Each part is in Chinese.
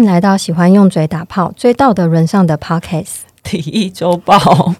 迎来到喜欢用嘴打炮、追道德沦丧的 Podcast 体育周报。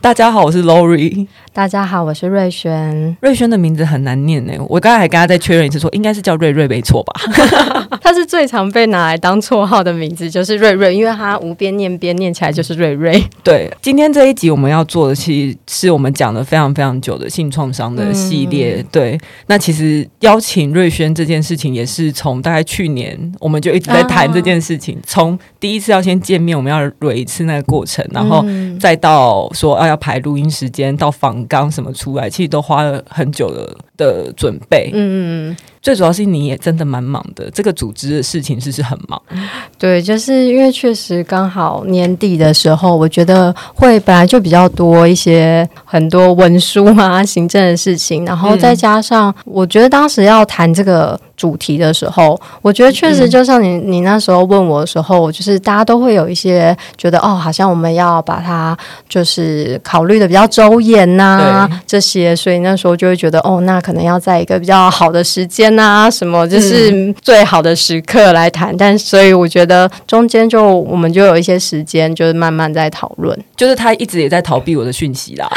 大家好，我是 Lori。大家好，我是瑞轩。瑞轩的名字很难念呢，我刚才还跟他再确认一次说，说应该是叫瑞瑞没错吧？他是最常被拿来当绰号的名字，就是瑞瑞，因为他无边念边念起来就是瑞瑞。对，今天这一集我们要做的，其实是我们讲了非常非常久的性创伤的系列。嗯、对，那其实邀请瑞轩这件事情，也是从大概去年我们就一直在谈这件事情，从、啊、第一次要先见面，我们要捋一次那个过程，然后再到说啊要排录音时间，到访。刚什么出来，其实都花了很久的的准备。嗯嗯，最主要是你也真的蛮忙的，这个组织的事情是是很忙。对，就是因为确实刚好年底的时候，我觉得会本来就比较多一些很多文书啊、行政的事情，然后再加上我觉得当时要谈这个。主题的时候，我觉得确实就像你你那时候问我的时候，就是大家都会有一些觉得哦，好像我们要把它就是考虑的比较周延呐，这些，所以那时候就会觉得哦，那可能要在一个比较好的时间呐，什么就是最好的时刻来谈。但所以我觉得中间就我们就有一些时间，就是慢慢在讨论。就是他一直也在逃避我的讯息啦，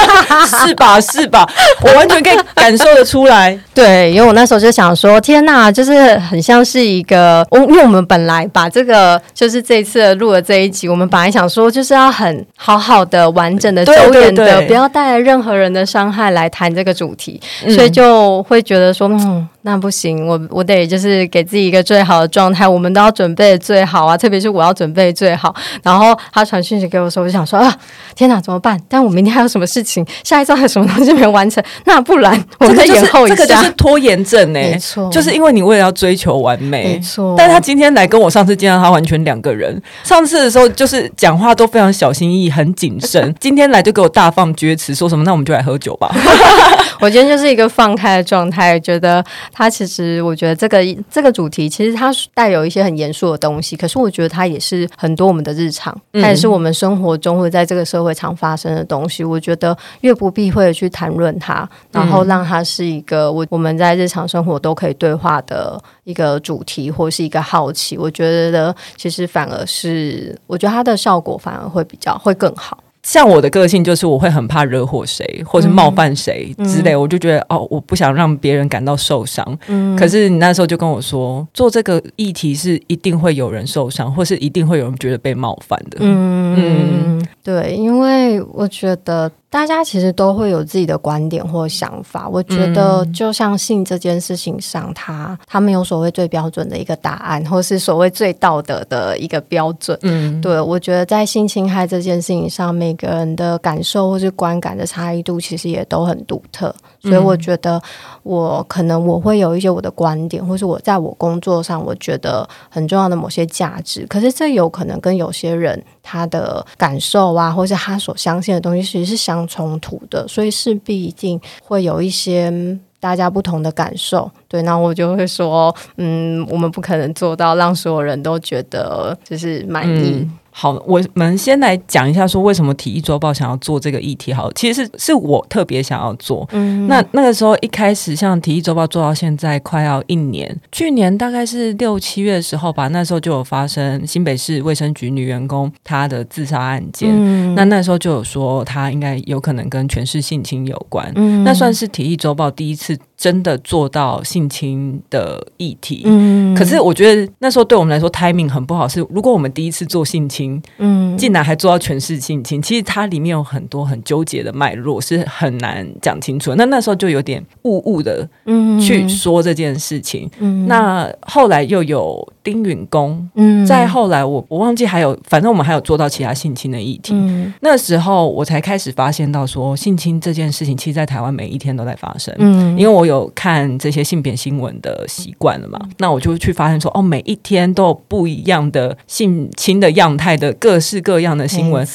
是吧？是吧？我完全可以感受得出来。对，因为我那时候就想说。天呐，就是很像是一个，我因为我们本来把这个就是这一次录的这一集，我们本来想说就是要很好好的、完整的、周延的，不要带来任何人的伤害来谈这个主题，嗯、所以就会觉得说，嗯。那不行，我我得就是给自己一个最好的状态，我们都要准备最好啊，特别是我要准备最好。然后他传讯息给我说，我就想说啊，天哪，怎么办？但我明天还有什么事情？下一周还有什么东西没完成？那不然我们再延后一下。这个就是、这个就是拖延症呢、欸，没错，就是因为你为了要追求完美，没错。但他今天来跟我上次见到他完全两个人。上次的时候就是讲话都非常小心翼翼、很谨慎，今天来就给我大放厥词，说什么？那我们就来喝酒吧。我今天就是一个放开的状态，觉得。他其实，我觉得这个这个主题其实它带有一些很严肃的东西，可是我觉得它也是很多我们的日常，它也是我们生活中会在这个社会常发生的东西。我觉得越不避讳的去谈论它，然后让它是一个我我们在日常生活都可以对话的一个主题，或是一个好奇。我觉得其实反而是，我觉得它的效果反而会比较会更好。像我的个性就是我会很怕惹火谁，或是冒犯谁之类，嗯、我就觉得哦，我不想让别人感到受伤。嗯，可是你那时候就跟我说，做这个议题是一定会有人受伤，或是一定会有人觉得被冒犯的。嗯嗯，对，因为我觉得。大家其实都会有自己的观点或想法。我觉得，就像性这件事情上，他他没有所谓最标准的一个答案，或是所谓最道德的一个标准。嗯，对，我觉得在性侵害这件事情上，每个人的感受或是观感的差异度，其实也都很独特。所以我觉得，我可能我会有一些我的观点，或是我在我工作上我觉得很重要的某些价值。可是这有可能跟有些人他的感受啊，或是他所相信的东西，其实是相冲突的。所以势必一定会有一些大家不同的感受。对，那我就会说，嗯，我们不可能做到让所有人都觉得就是满意。好，我们先来讲一下，说为什么体育周报想要做这个议题。好，其实是是我特别想要做。嗯，那那个时候一开始，像体育周报做到现在快要一年，去年大概是六七月的时候吧，那时候就有发生新北市卫生局女员工她的自杀案件。嗯，那那时候就有说她应该有可能跟全市性侵有关。嗯，那算是体育周报第一次。真的做到性侵的议题，嗯，可是我觉得那时候对我们来说 timing 很不好。是如果我们第一次做性侵，嗯，竟然还做到全是性侵，其实它里面有很多很纠结的脉络，是很难讲清楚。那那时候就有点雾雾的，嗯，去说这件事情。嗯，那后来又有丁允恭，嗯，再后来我我忘记还有，反正我们还有做到其他性侵的议题。嗯，那时候我才开始发现到说性侵这件事情，其实在台湾每一天都在发生。嗯，因为我。有看这些性别新闻的习惯了嘛，嗯、那我就去发现说，哦，每一天都有不一样的性侵的样态的各式各样的新闻。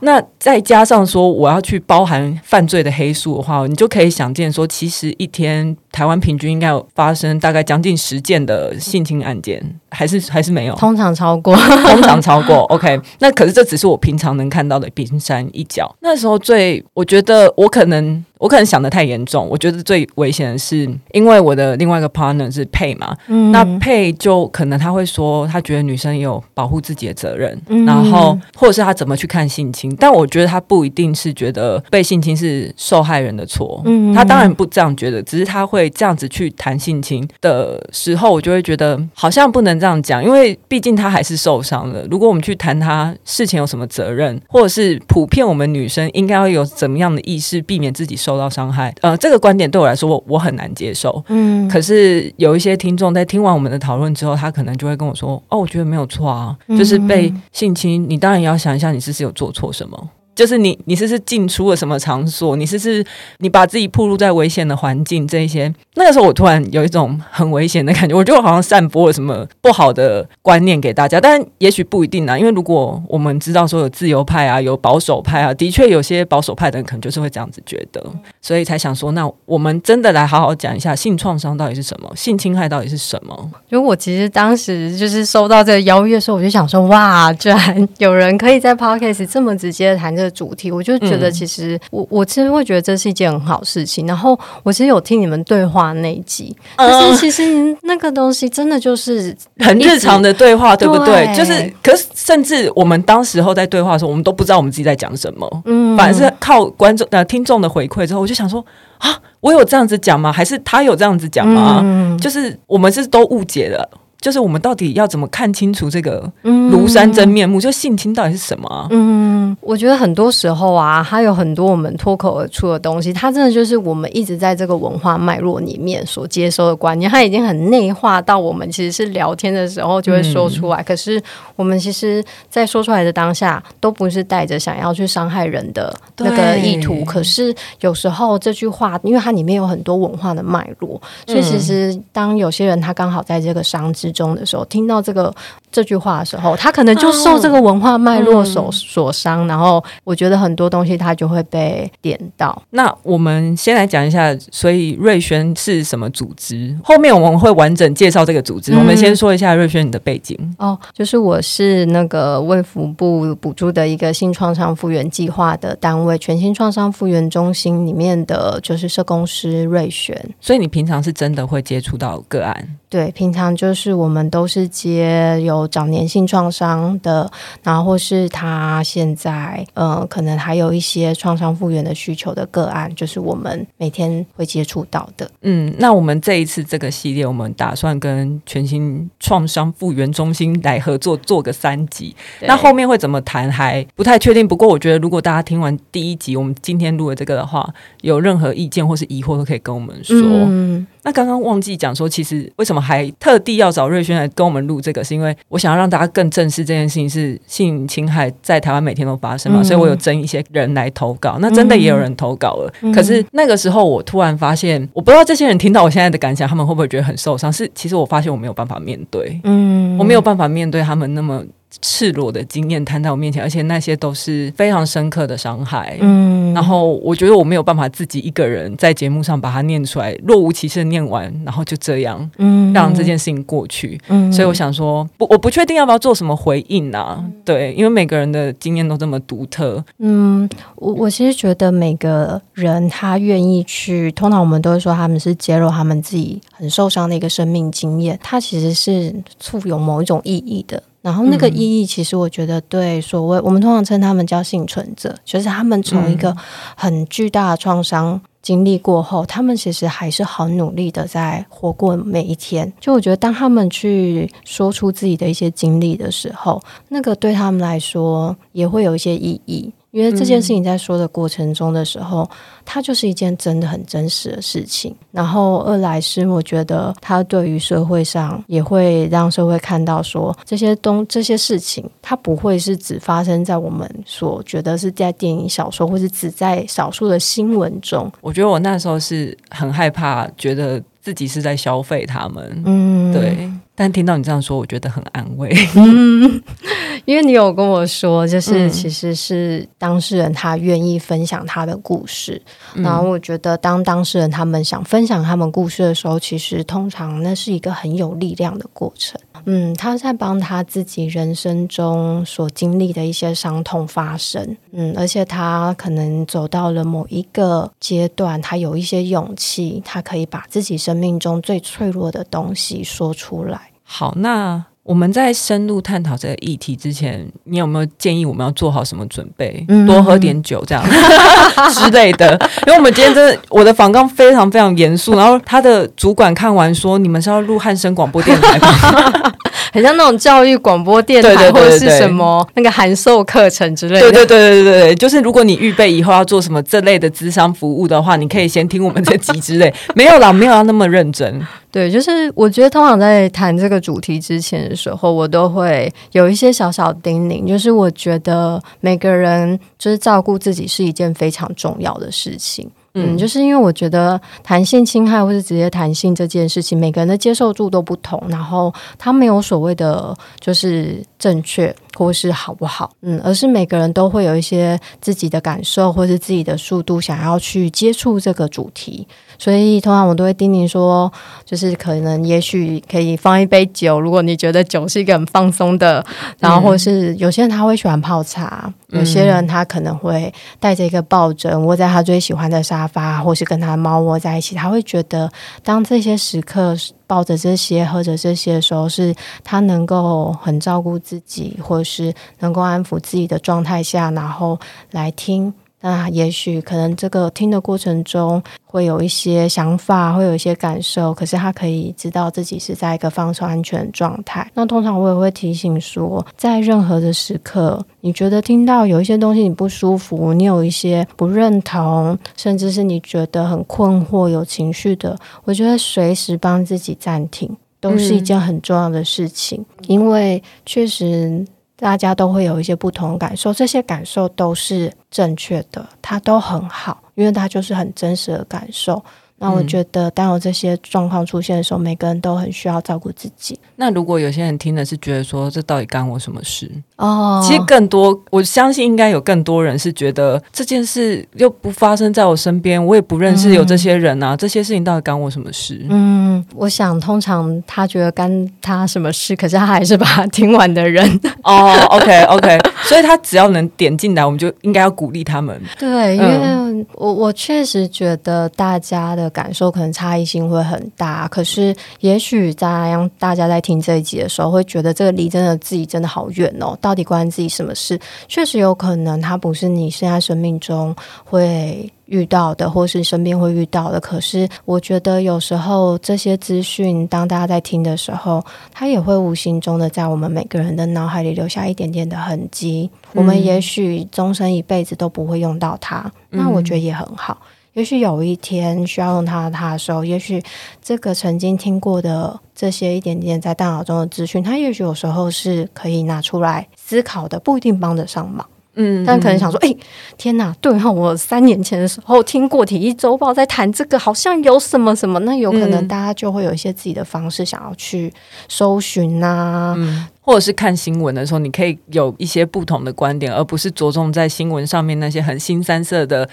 那再加上说，我要去包含犯罪的黑数的话，你就可以想见说，其实一天台湾平均应该有发生大概将近十件的性侵案件，还是 还是没有？通常超过，通常超过。OK，那可是这只是我平常能看到的冰山一角。那时候最，我觉得我可能。我可能想的太严重，我觉得最危险的是，因为我的另外一个 partner 是配嘛，嗯、那配就可能他会说，他觉得女生有保护自己的责任，嗯、然后或者是他怎么去看性侵，但我觉得他不一定是觉得被性侵是受害人的错，嗯、他当然不这样觉得，只是他会这样子去谈性侵的时候，我就会觉得好像不能这样讲，因为毕竟他还是受伤了。如果我们去谈他事情有什么责任，或者是普遍我们女生应该要有怎么样的意识，避免自己受。受到伤害，呃，这个观点对我来说，我我很难接受。嗯，可是有一些听众在听完我们的讨论之后，他可能就会跟我说：“哦，我觉得没有错啊，就是被性侵，你当然也要想一下，你是不是有做错什么。”就是你，你是不是进出了什么场所？你是不是你把自己暴露在危险的环境？这一些，那个时候我突然有一种很危险的感觉，我觉得我好像散播了什么不好的观念给大家。但也许不一定啊，因为如果我们知道说有自由派啊，有保守派啊，的确有些保守派的人可能就是会这样子觉得，所以才想说，那我们真的来好好讲一下性创伤到底是什么，性侵害到底是什么？因为我其实当时就是收到这个邀约的时候，我就想说，哇，居然有人可以在 Podcast 这么直接的谈这个。主题，我就觉得其实我我其实会觉得这是一件很好事情。然后我其实有听你们对话那一集，但是其实那个东西真的就是很日常的对话，对不对？就是，可是甚至我们当时候在对话的时候，我们都不知道我们自己在讲什么。嗯，反而是靠观众呃听众的回馈之后，我就想说啊，我有这样子讲吗？还是他有这样子讲吗？嗯就是我们是都误解了。就是我们到底要怎么看清楚这个庐山真面目？嗯、就性侵到底是什么啊？嗯，我觉得很多时候啊，它有很多我们脱口而出的东西，它真的就是我们一直在这个文化脉络里面所接收的观念，它已经很内化到我们其实是聊天的时候就会说出来。嗯、可是我们其实，在说出来的当下，都不是带着想要去伤害人的那个意图。可是有时候这句话，因为它里面有很多文化的脉络，所以其实当有些人他刚好在这个伤之中的时候，听到这个这句话的时候，他可能就受这个文化脉络所所伤，然后我觉得很多东西他就会被点到。那我们先来讲一下，所以瑞轩是什么组织？后面我们会完整介绍这个组织。我们先说一下瑞轩你的背景哦，就是我是那个卫福部补助的一个性创伤复原计划的单位，全新创伤复原中心里面的就是社工师瑞轩。所以你平常是真的会接触到个案？对，平常就是我们都是接有早年性创伤的，然后或是他现在呃，可能还有一些创伤复原的需求的个案，就是我们每天会接触到的。嗯，那我们这一次这个系列，我们打算跟全新创伤复原中心来合作，做个三集。那后面会怎么谈还不太确定。不过我觉得，如果大家听完第一集，我们今天录的这个的话，有任何意见或是疑惑，都可以跟我们说。嗯那刚刚忘记讲说，其实为什么还特地要找瑞轩来跟我们录这个，是因为我想要让大家更正视这件事情是性侵害在台湾每天都发生嘛，嗯、所以我有征一些人来投稿，那真的也有人投稿了。嗯、可是那个时候我突然发现，我不知道这些人听到我现在的感想，他们会不会觉得很受伤？是，其实我发现我没有办法面对，嗯，我没有办法面对他们那么。赤裸的经验摊在我面前，而且那些都是非常深刻的伤害。嗯，然后我觉得我没有办法自己一个人在节目上把它念出来，若无其事的念完，然后就这样，嗯，让这件事情过去。嗯，所以我想说，不，我不确定要不要做什么回应啊？嗯、对，因为每个人的经验都这么独特。嗯，我我其实觉得每个人他愿意去，通常我们都会说他们是揭露他们自己很受伤的一个生命经验，它其实是富有某一种意义的。然后那个意义，其实我觉得对所谓我们通常称他们叫幸存者，就是他们从一个很巨大的创伤经历过后，他们其实还是很努力的在活过每一天。就我觉得，当他们去说出自己的一些经历的时候，那个对他们来说也会有一些意义。因为这件事情在说的过程中的时候，嗯、它就是一件真的很真实的事情。然后二来是我觉得它对于社会上也会让社会看到说这些东这些事情，它不会是只发生在我们所觉得是在电影、小说，或是只在少数的新闻中。我觉得我那时候是很害怕，觉得自己是在消费他们。嗯，对。但听到你这样说，我觉得很安慰。嗯，因为你有跟我说，就是其实是当事人他愿意分享他的故事，嗯、然后我觉得当当事人他们想分享他们故事的时候，其实通常那是一个很有力量的过程。嗯，他在帮他自己人生中所经历的一些伤痛发声。嗯，而且他可能走到了某一个阶段，他有一些勇气，他可以把自己生命中最脆弱的东西说出来。好，那我们在深入探讨这个议题之前，你有没有建议我们要做好什么准备？嗯、多喝点酒这样 之类的。因为我们今天真的，我的访纲非常非常严肃，然后他的主管看完说：“你们是要录汉声广播电台吗？”很像那种教育广播电台，或者是什么那个函授课程之类的。对对对对对，就是如果你预备以后要做什么这类的咨商服务的话，你可以先听我们这集之类。没有啦，没有要那么认真。对，就是我觉得通常在谈这个主题之前的时候，我都会有一些小小叮咛，就是我觉得每个人就是照顾自己是一件非常重要的事情。嗯，就是因为我觉得弹性侵害或是直接弹性这件事情，每个人的接受度都不同，然后它没有所谓的就是正确。或是好不好，嗯，而是每个人都会有一些自己的感受或是自己的速度，想要去接触这个主题。所以通常我都会叮咛说，就是可能也许可以放一杯酒，如果你觉得酒是一个很放松的，然后或是有些人他会喜欢泡茶，有些人他可能会带着一个抱枕窝在他最喜欢的沙发，或是跟他猫窝在一起，他会觉得当这些时刻抱着这些喝着这些的时候，是他能够很照顾自己，或是能够安抚自己的状态下，然后来听。那也许可能这个听的过程中会有一些想法，会有一些感受，可是他可以知道自己是在一个放松、安全的状态。那通常我也会提醒说，在任何的时刻，你觉得听到有一些东西你不舒服，你有一些不认同，甚至是你觉得很困惑、有情绪的，我觉得随时帮自己暂停，都是一件很重要的事情，嗯、因为确实。大家都会有一些不同的感受，这些感受都是正确的，它都很好，因为它就是很真实的感受。那我觉得，当有这些状况出现的时候，每个人都很需要照顾自己。那如果有些人听的是觉得说，这到底干我什么事？哦，其实更多，我相信应该有更多人是觉得这件事又不发生在我身边，我也不认识有这些人啊，嗯、这些事情到底干我什么事？嗯，我想通常他觉得干他什么事，可是他还是把他听完的人。哦，OK OK，所以他只要能点进来，我们就应该要鼓励他们。对，因为我我确实觉得大家的。感受可能差异性会很大，可是也许在让大家在听这一集的时候，会觉得这个离真的自己真的好远哦。到底关自己什么事？确实有可能，它不是你现在生命中会遇到的，或是身边会遇到的。可是我觉得有时候这些资讯，当大家在听的时候，它也会无形中的在我们每个人的脑海里留下一点点的痕迹。嗯、我们也许终身一辈子都不会用到它，那我觉得也很好。也许有一天需要用它它的时候，也许这个曾经听过的这些一点点在大脑中的资讯，它也许有时候是可以拿出来思考的，不一定帮得上忙。嗯，但可能想说，哎、欸，天哪，对哈，我三年前的时候听过《体育周报》在谈这个，好像有什么什么，那有可能大家就会有一些自己的方式想要去搜寻啊。嗯或者是看新闻的时候，你可以有一些不同的观点，而不是着重在新闻上面那些很新三色的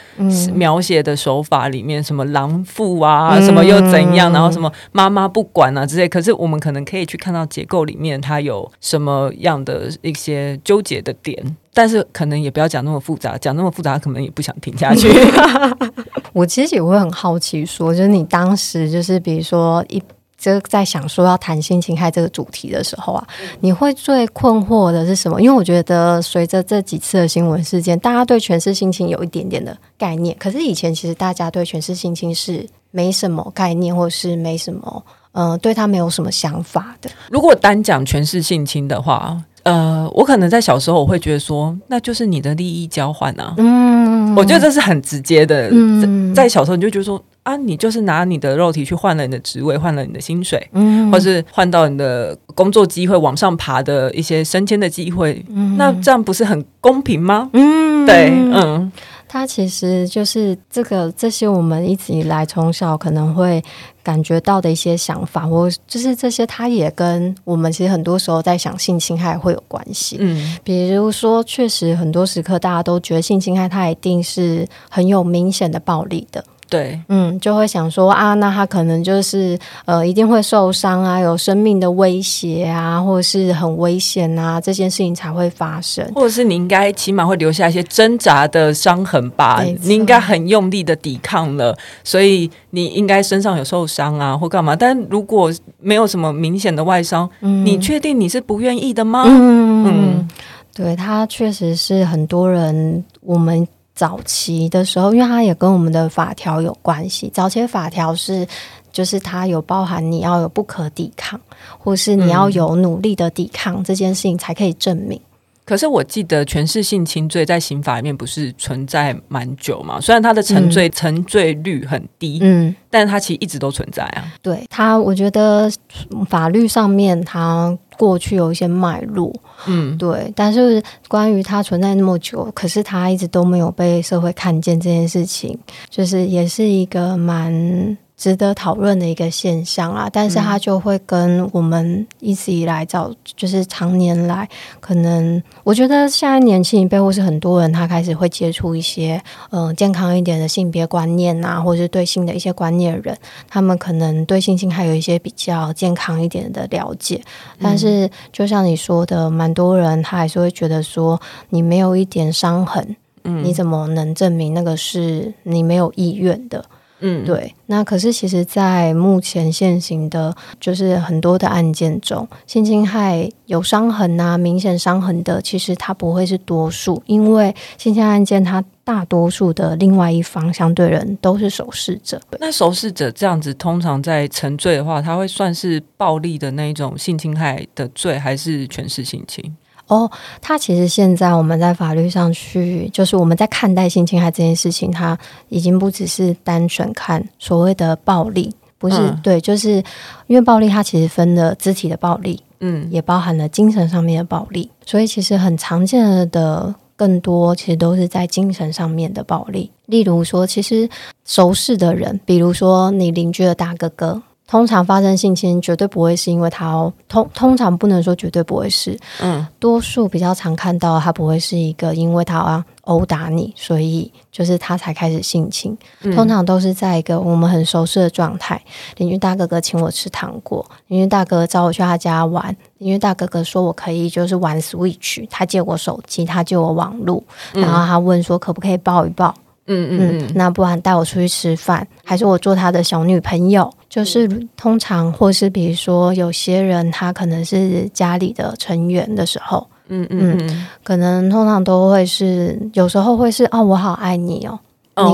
描写的手法里面，嗯、什么狼父啊，什么又怎样，然后什么妈妈不管啊之类。可是我们可能可以去看到结构里面它有什么样的一些纠结的点，但是可能也不要讲那么复杂，讲那么复杂可能也不想听下去。我其实也会很好奇说，说就是你当时就是比如说一。就在想说要谈性侵害这个主题的时候啊，你会最困惑的是什么？因为我觉得随着这几次的新闻事件，大家对权势性侵有一点点的概念。可是以前其实大家对权势性侵是没什么概念，或是没什么，嗯、呃，对他没有什么想法的。如果单讲权势性侵的话。呃，我可能在小时候我会觉得说，那就是你的利益交换啊。嗯，我觉得这是很直接的。嗯，在小时候你就觉得说啊，你就是拿你的肉体去换了你的职位，换了你的薪水，嗯，或是换到你的工作机会往上爬的一些升迁的机会。嗯，那这样不是很公平吗？嗯，对，嗯。它其实就是这个这些我们一直以来从小可能会感觉到的一些想法，或就是这些，它也跟我们其实很多时候在想性侵害会有关系。嗯，比如说，确实很多时刻大家都觉得性侵害它一定是很有明显的暴力的。对，嗯，就会想说啊，那他可能就是呃，一定会受伤啊，有生命的威胁啊，或者是很危险啊，这件事情才会发生，或者是你应该起码会留下一些挣扎的伤痕吧？你应该很用力的抵抗了，所以你应该身上有受伤啊，或干嘛？但如果没有什么明显的外伤，嗯，你确定你是不愿意的吗？嗯，嗯，对，他确实是很多人我们。早期的时候，因为它也跟我们的法条有关系。早期的法条是，就是它有包含你要有不可抵抗，或是你要有努力的抵抗，嗯、这件事情才可以证明。可是我记得权势性侵罪在刑法里面不是存在蛮久嘛？虽然它的成罪成罪率很低，嗯，但是它其实一直都存在啊。对它，我觉得法律上面它过去有一些脉络，嗯，对。但是关于它存在那么久，可是它一直都没有被社会看见这件事情，就是也是一个蛮。值得讨论的一个现象啊，但是它就会跟我们一直以来早就是常年来，可能我觉得现在年轻一辈或是很多人，他开始会接触一些嗯、呃、健康一点的性别观念啊，或者是对性的一些观念的人，他们可能对性侵还有一些比较健康一点的了解。但是就像你说的，蛮多人他还是会觉得说，你没有一点伤痕，嗯，你怎么能证明那个是你没有意愿的？嗯，对。那可是，其实，在目前现行的，就是很多的案件中，性侵害有伤痕啊，明显伤痕的，其实它不会是多数，因为性侵案件，它大多数的另外一方相对人都是首试者。那首试者这样子，通常在沉罪的话，他会算是暴力的那一种性侵害的罪，还是全是性侵？哦，他其实现在我们在法律上去，就是我们在看待性侵害这件事情，他已经不只是单纯看所谓的暴力，不是、嗯、对，就是因为暴力它其实分了肢体的暴力，嗯，也包含了精神上面的暴力，所以其实很常见的更多其实都是在精神上面的暴力，例如说，其实熟识的人，比如说你邻居的大哥哥。通常发生性侵绝对不会是因为他哦，通通常不能说绝对不会是，嗯，多数比较常看到他不会是一个因为他要殴打你，所以就是他才开始性侵，嗯，通常都是在一个我们很熟悉的状态，邻居大哥哥请我吃糖果，邻居大哥哥找我去他家玩，邻居大哥哥说我可以就是玩 Switch，他借我手机，他借我网路，然后他问说可不可以抱一抱。嗯嗯。嗯，那不然带我出去吃饭，还是我做他的小女朋友？就是通常，或是比如说，有些人他可能是家里的成员的时候，嗯嗯嗯，可能通常都会是，有时候会是哦，我好爱你哦.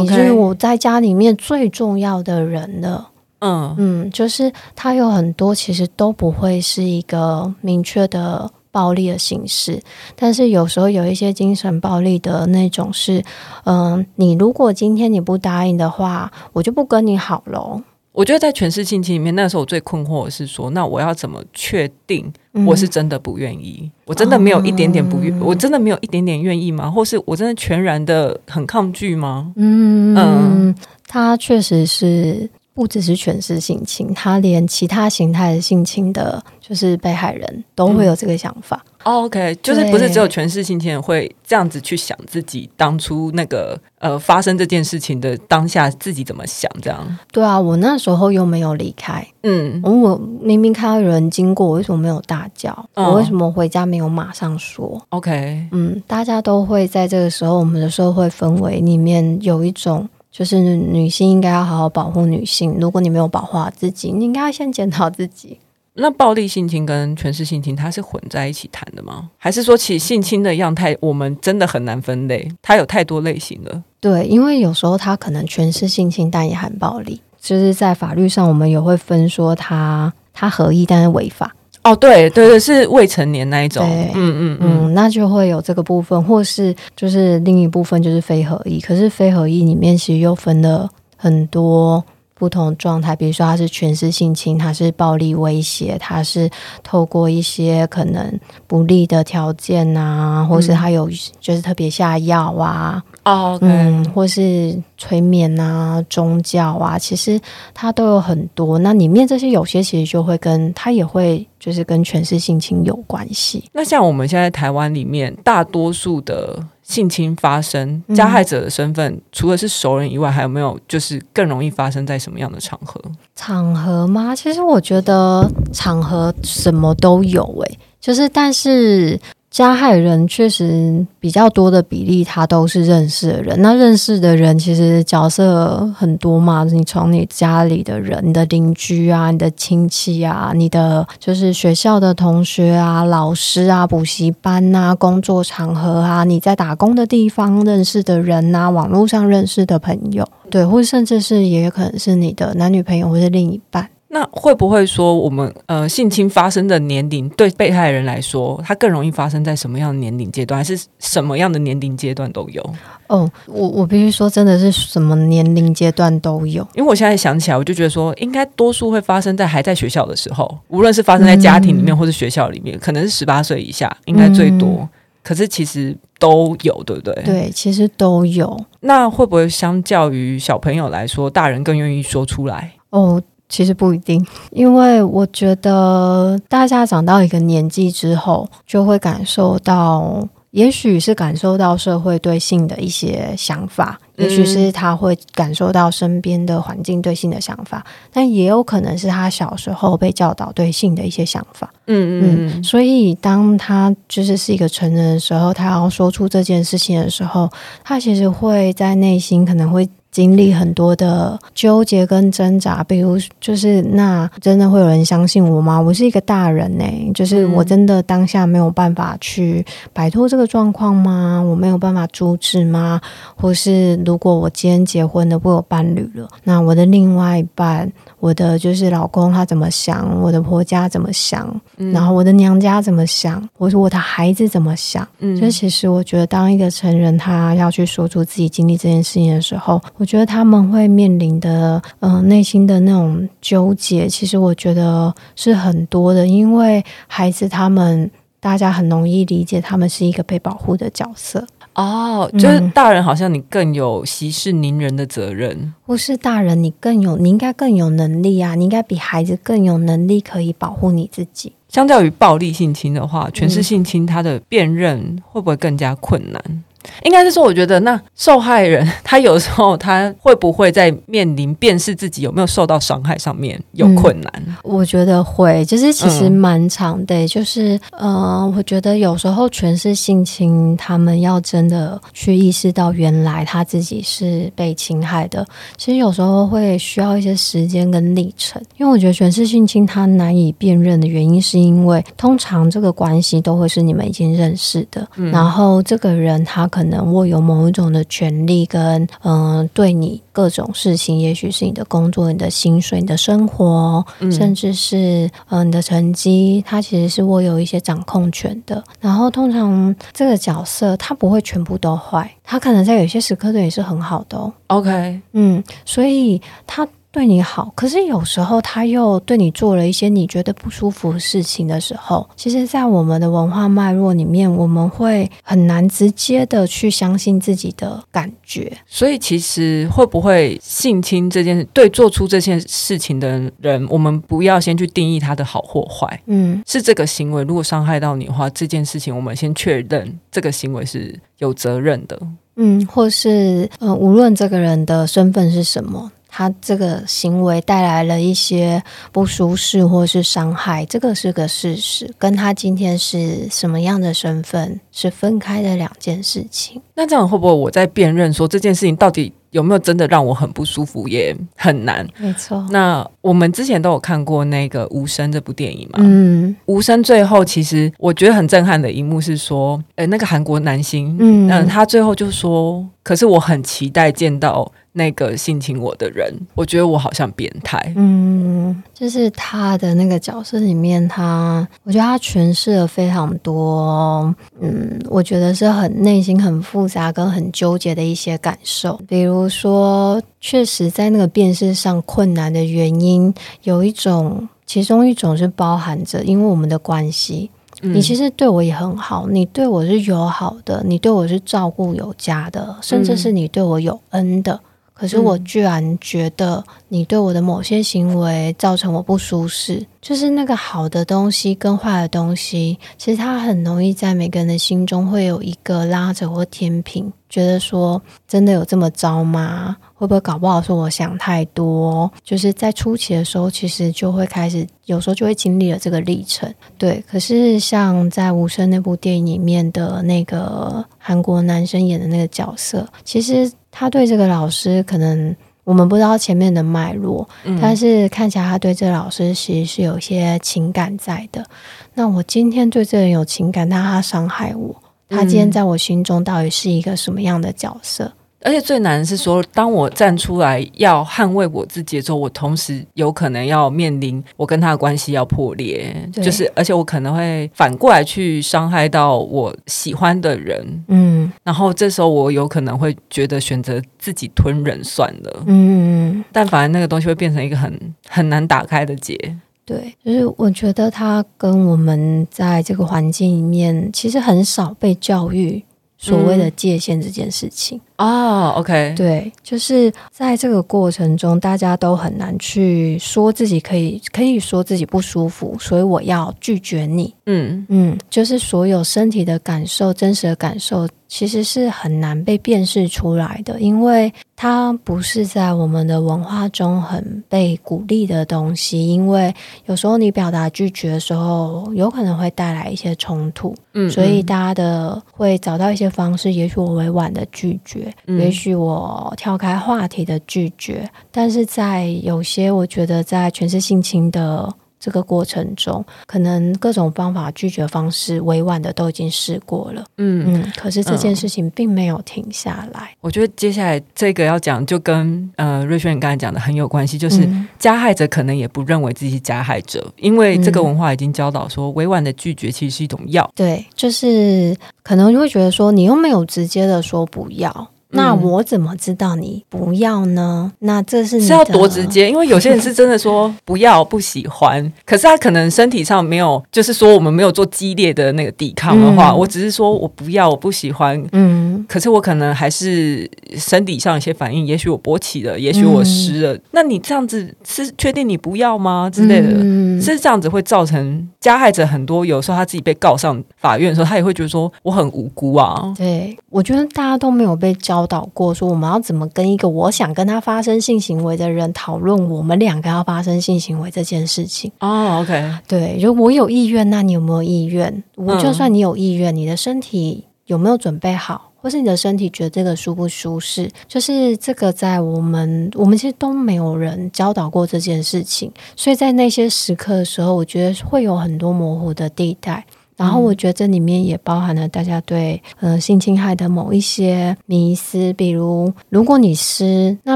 你是我在家里面最重要的人了。嗯嗯，就是他有很多其实都不会是一个明确的。暴力的形式，但是有时候有一些精神暴力的那种是，嗯、呃，你如果今天你不答应的话，我就不跟你好喽。我觉得在权势性侵里面，那时候我最困惑的是说，那我要怎么确定我是真的不愿意、嗯？我真的没有一点点不愿、嗯，我真的没有一点点愿意吗？或是我真的全然的很抗拒吗？嗯嗯，他确实是。不只是权势性侵，他连其他形态的性侵的，就是被害人都会有这个想法。嗯 oh, OK，就是不是只有权势性情人会这样子去想自己当初那个呃发生这件事情的当下自己怎么想这样？对啊，我那时候又没有离开，嗯，我明明看到有人经过，我为什么没有大叫？哦、我为什么回家没有马上说？OK，嗯，大家都会在这个时候，我们的社会氛围里面有一种。就是女性应该要好好保护女性。如果你没有保护好自己，你应该要先检讨自己。那暴力性侵跟权势性侵，它是混在一起谈的吗？还是说，其实性侵的样态我们真的很难分类？它有太多类型了。对，因为有时候它可能权势性侵，但也含暴力。就是在法律上，我们也会分说它它合意，但是违法。哦，对对对，是未成年那一种。对嗯嗯嗯，那就会有这个部分，或是就是另一部分就是非合意。可是非合意里面其实又分了很多。不同状态，比如说他是权势性侵，他是暴力威胁，他是透过一些可能不利的条件啊，或是他有就是特别下药啊，哦、嗯、嗯，或是催眠啊、宗教啊，其实他都有很多。那里面这些有些其实就会跟他也会就是跟权势性侵有关系。那像我们现在台湾里面大多数的。性侵发生，加害者的身份、嗯、除了是熟人以外，还有没有就是更容易发生在什么样的场合？场合吗？其实我觉得场合什么都有诶、欸，就是但是。加害人确实比较多的比例，他都是认识的人。那认识的人其实角色很多嘛，你从你家里的人、你的邻居啊、你的亲戚啊、你的就是学校的同学啊、老师啊、补习班啊、工作场合啊、你在打工的地方认识的人啊、网络上认识的朋友，对，或甚至是也有可能是你的男女朋友或者另一半。那会不会说，我们呃性侵发生的年龄对被害人来说，它更容易发生在什么样的年龄阶段，还是什么样的年龄阶段都有？哦，我我必须说，真的是什么年龄阶段都有。因为我现在想起来，我就觉得说，应该多数会发生在还在学校的时候，无论是发生在家庭里面或是学校里面，嗯、可能是十八岁以下，应该最多。嗯、可是其实都有，对不对？对，其实都有。那会不会相较于小朋友来说，大人更愿意说出来？哦。其实不一定，因为我觉得大家长到一个年纪之后，就会感受到，也许是感受到社会对性的一些想法，也许是他会感受到身边的环境对性的想法，但也有可能是他小时候被教导对性的一些想法。嗯嗯嗯，所以当他就是是一个成人的时候，他要说出这件事情的时候，他其实会在内心可能会。经历很多的纠结跟挣扎，比如就是那真的会有人相信我吗？我是一个大人呢、就是我真的当下没有办法去摆脱这个状况吗？我没有办法阻止吗？或是如果我今天结婚了，我有伴侣了，那我的另外一半，我的就是老公他怎么想？我的婆家怎么想？嗯、然后我的娘家怎么想？我说我的孩子怎么想？嗯，所以其实我觉得，当一个成人他要去说出自己经历这件事情的时候，我觉得他们会面临的，嗯、呃，内心的那种纠结，其实我觉得是很多的。因为孩子他们，大家很容易理解，他们是一个被保护的角色。哦，就是大人好像你更有息事宁人的责任，或是大人你更有，你应该更有能力啊，你应该比孩子更有能力可以保护你自己。相较于暴力性侵的话，全是性侵他的辨认会不会更加困难？应该是说，我觉得那受害人他有时候他会不会在面临辨识自己有没有受到伤害上面有困难？嗯，我觉得会，就是其实蛮长的，嗯、就是呃，我觉得有时候权势性侵，他们要真的去意识到原来他自己是被侵害的，其实有时候会需要一些时间跟历程。因为我觉得权势性侵他难以辨认的原因，是因为通常这个关系都会是你们已经认识的，嗯、然后这个人他。可能握有某一种的权利，跟嗯、呃，对你各种事情，也许是你的工作、你的薪水、你的生活，嗯、甚至是嗯、呃，你的成绩，他其实是握有一些掌控权的。然后，通常这个角色他不会全部都坏，他可能在有些时刻对你是很好的哦。OK，嗯，所以他。对你好，可是有时候他又对你做了一些你觉得不舒服的事情的时候，其实，在我们的文化脉络里面，我们会很难直接的去相信自己的感觉。所以，其实会不会性侵这件事，对做出这件事情的人，我们不要先去定义他的好或坏。嗯，是这个行为如果伤害到你的话，这件事情我们先确认这个行为是有责任的。嗯，或是呃，无论这个人的身份是什么。他这个行为带来了一些不舒适或是伤害，这个是个事实，跟他今天是什么样的身份是分开的两件事情。那这样会不会我在辨认说这件事情到底有没有真的让我很不舒服也很难？没错。那我们之前都有看过那个《无声》这部电影嘛？嗯，《无声》最后其实我觉得很震撼的一幕是说，呃，那个韩国男星，嗯，他最后就说，可是我很期待见到。那个性侵我的人，我觉得我好像变态。嗯，就是他的那个角色里面他，他我觉得他诠释了非常多，嗯，我觉得是很内心很复杂跟很纠结的一些感受。比如说，确实在那个辨识上困难的原因，有一种，其中一种是包含着，因为我们的关系。你其实对我也很好，你对我是友好的，你对我是照顾有加的，甚至是你对我有恩的。可是我居然觉得你对我的某些行为造成我不舒适，就是那个好的东西跟坏的东西，其实它很容易在每个人的心中会有一个拉扯或天平，觉得说真的有这么糟吗？会不会搞不好说我想太多？就是在初期的时候，其实就会开始，有时候就会经历了这个历程。对，可是像在《无声》那部电影里面的那个韩国男生演的那个角色，其实。他对这个老师，可能我们不知道前面的脉络，嗯、但是看起来他对这个老师其实是有一些情感在的。那我今天对这个人有情感，但他伤害我，他今天在我心中到底是一个什么样的角色？而且最难的是说，当我站出来要捍卫我自己的时候，我同时有可能要面临我跟他的关系要破裂，就是而且我可能会反过来去伤害到我喜欢的人，嗯，然后这时候我有可能会觉得选择自己吞忍算了，嗯，但反而那个东西会变成一个很很难打开的结，对，就是我觉得他跟我们在这个环境里面其实很少被教育所谓的界限这件事情。嗯哦、oh，OK，对，就是在这个过程中，大家都很难去说自己可以，可以说自己不舒服，所以我要拒绝你。嗯嗯，就是所有身体的感受、真实的感受，其实是很难被辨识出来的，因为它不是在我们的文化中很被鼓励的东西。因为有时候你表达拒绝的时候，有可能会带来一些冲突。嗯，所以大家的会找到一些方式，也许我委婉的拒绝。也许我跳开话题的拒绝，但是在有些我觉得在诠释性侵的这个过程中，可能各种方法拒绝方式委婉的都已经试过了，嗯。嗯，可是这件事情并没有停下来。我觉得接下来这个要讲，就跟呃瑞轩你刚才讲的很有关系，就是加害者可能也不认为自己是加害者，因为这个文化已经教导说，委婉的拒绝其实是一种药，对，就是可能就会觉得说，你又没有直接的说不要。那我怎么知道你不要呢？那这是你是要多直接？因为有些人是真的说不要、不喜欢，可是他可能身体上没有，就是说我们没有做激烈的那个抵抗的话，嗯、我只是说我不要、我不喜欢，嗯，可是我可能还是身体上一些反应，也许我勃起了，也许我湿了。嗯、那你这样子是确定你不要吗？之类的，嗯、是这样子会造成加害者很多。有时候他自己被告上法院的时候，他也会觉得说我很无辜啊。对，我觉得大家都没有被教。教导过说，我们要怎么跟一个我想跟他发生性行为的人讨论我们两个要发生性行为这件事情哦。Oh, OK，对，如果我有意愿，那你有没有意愿？我就算你有意愿，你的身体有没有准备好，或是你的身体觉得这个舒不舒适？就是这个，在我们我们其实都没有人教导过这件事情，所以在那些时刻的时候，我觉得会有很多模糊的地带。然后我觉得这里面也包含了大家对呃性侵害的某一些迷思，比如如果你湿，那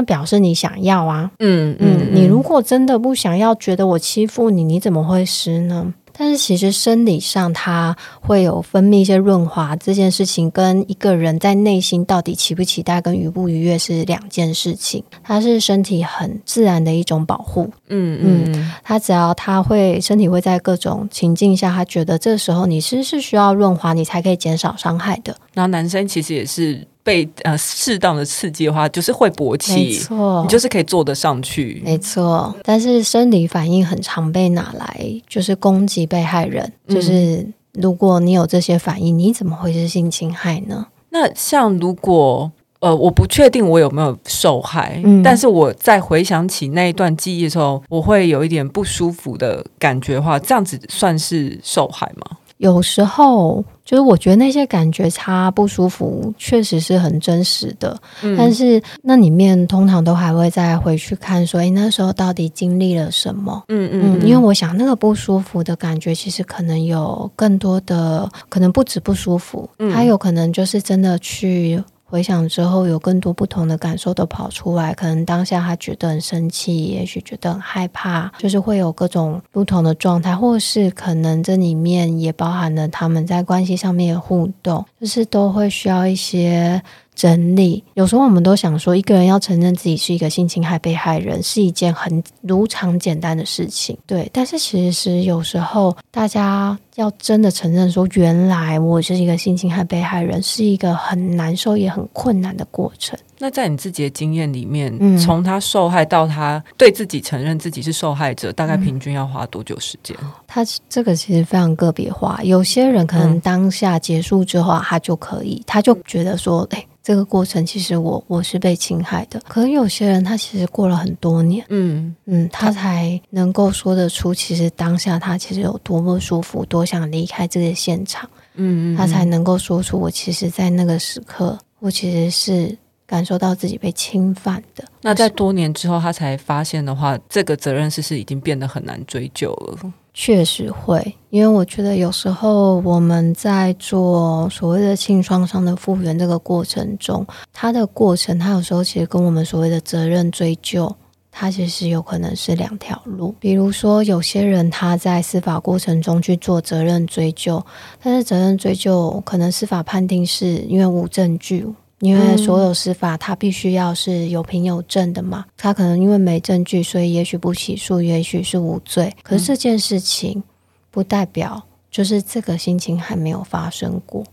表示你想要啊，嗯嗯，嗯，你如果真的不想要，觉得我欺负你，你怎么会湿呢？但是其实生理上，它会有分泌一些润滑，这件事情跟一个人在内心到底期不期待跟愉不愉悦是两件事情。它是身体很自然的一种保护，嗯嗯，它只要它会身体会在各种情境下，他觉得这时候你其实是需要润滑，你才可以减少伤害的。然后男生其实也是。被呃适当的刺激的话，就是会勃起，没错，你就是可以坐得上去，没错。但是生理反应很常被拿来就是攻击被害人，嗯、就是如果你有这些反应，你怎么会是性侵害呢？那像如果呃我不确定我有没有受害，嗯、但是我在回想起那一段记忆的时候，我会有一点不舒服的感觉的话，这样子算是受害吗？有时候，就是我觉得那些感觉差不舒服，确实是很真实的。嗯、但是那里面通常都还会再回去看，说，哎，那时候到底经历了什么？嗯嗯，嗯，因为我想那个不舒服的感觉，其实可能有更多的，可能不止不舒服，嗯、它有可能就是真的去。回想之后，有更多不同的感受都跑出来。可能当下他觉得很生气，也许觉得很害怕，就是会有各种不同的状态，或是可能这里面也包含了他们在关系上面的互动，就是都会需要一些。整理，有时候我们都想说，一个人要承认自己是一个性侵害被害人，是一件很如常简单的事情，对。但是其实有时候，大家要真的承认说，原来我是一个性侵害被害人，是一个很难受也很困难的过程。那在你自己的经验里面，嗯，从他受害到他对自己承认自己是受害者，大概平均要花多久时间？嗯，他这个其实非常个别化，有些人可能当下结束之后，他就可以，他就觉得说，哎。这个过程其实我我是被侵害的，可能有些人他其实过了很多年，嗯。嗯，他才能够说得出，其实当下他其实有多么舒服，多想离开这个现场，嗯嗯，他才能够说出我其实，在那个时刻，我其实是感受到自己被侵犯的。那在多年之后，他才发现的话，这个责任是不是已经变得很难追究了？确实会，因为我觉得有时候我们在做所谓的性创伤的复原这个过程中，它的过程，它有时候其实跟我们所谓的责任追究，它其实有可能是两条路。比如说，有些人他在司法过程中去做责任追究，但是责任追究可能司法判定是因为无证据。因为所有司法，他必须要是有凭有证的嘛，他可能因为没证据，所以也许不起诉，也许是无罪。可是这件事情不代表就是这个心情还没有发生过。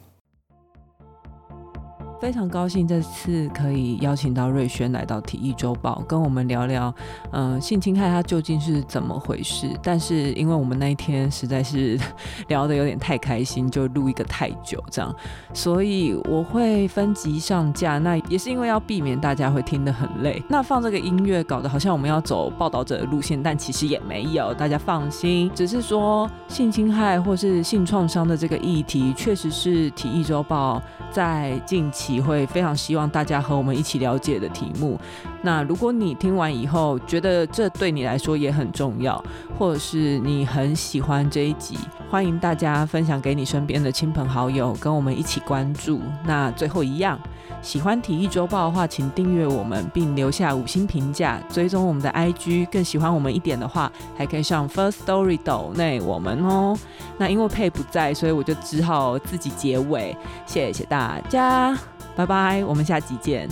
非常高兴这次可以邀请到瑞轩来到体育周报，跟我们聊聊，嗯、呃，性侵害它究竟是怎么回事？但是因为我们那一天实在是 聊得有点太开心，就录一个太久这样，所以我会分级上架。那也是因为要避免大家会听得很累。那放这个音乐搞得好像我们要走报道者的路线，但其实也没有，大家放心。只是说性侵害或是性创伤的这个议题，确实是体育周报在近期。会非常希望大家和我们一起了解的题目。那如果你听完以后觉得这对你来说也很重要，或者是你很喜欢这一集，欢迎大家分享给你身边的亲朋好友，跟我们一起关注。那最后一样，喜欢体育周报的话，请订阅我们并留下五星评价，追踪我们的 IG。更喜欢我们一点的话，还可以上 First Story 抖内我们哦。那因为佩不在，所以我就只好自己结尾。谢谢大家。拜拜，我们下集见。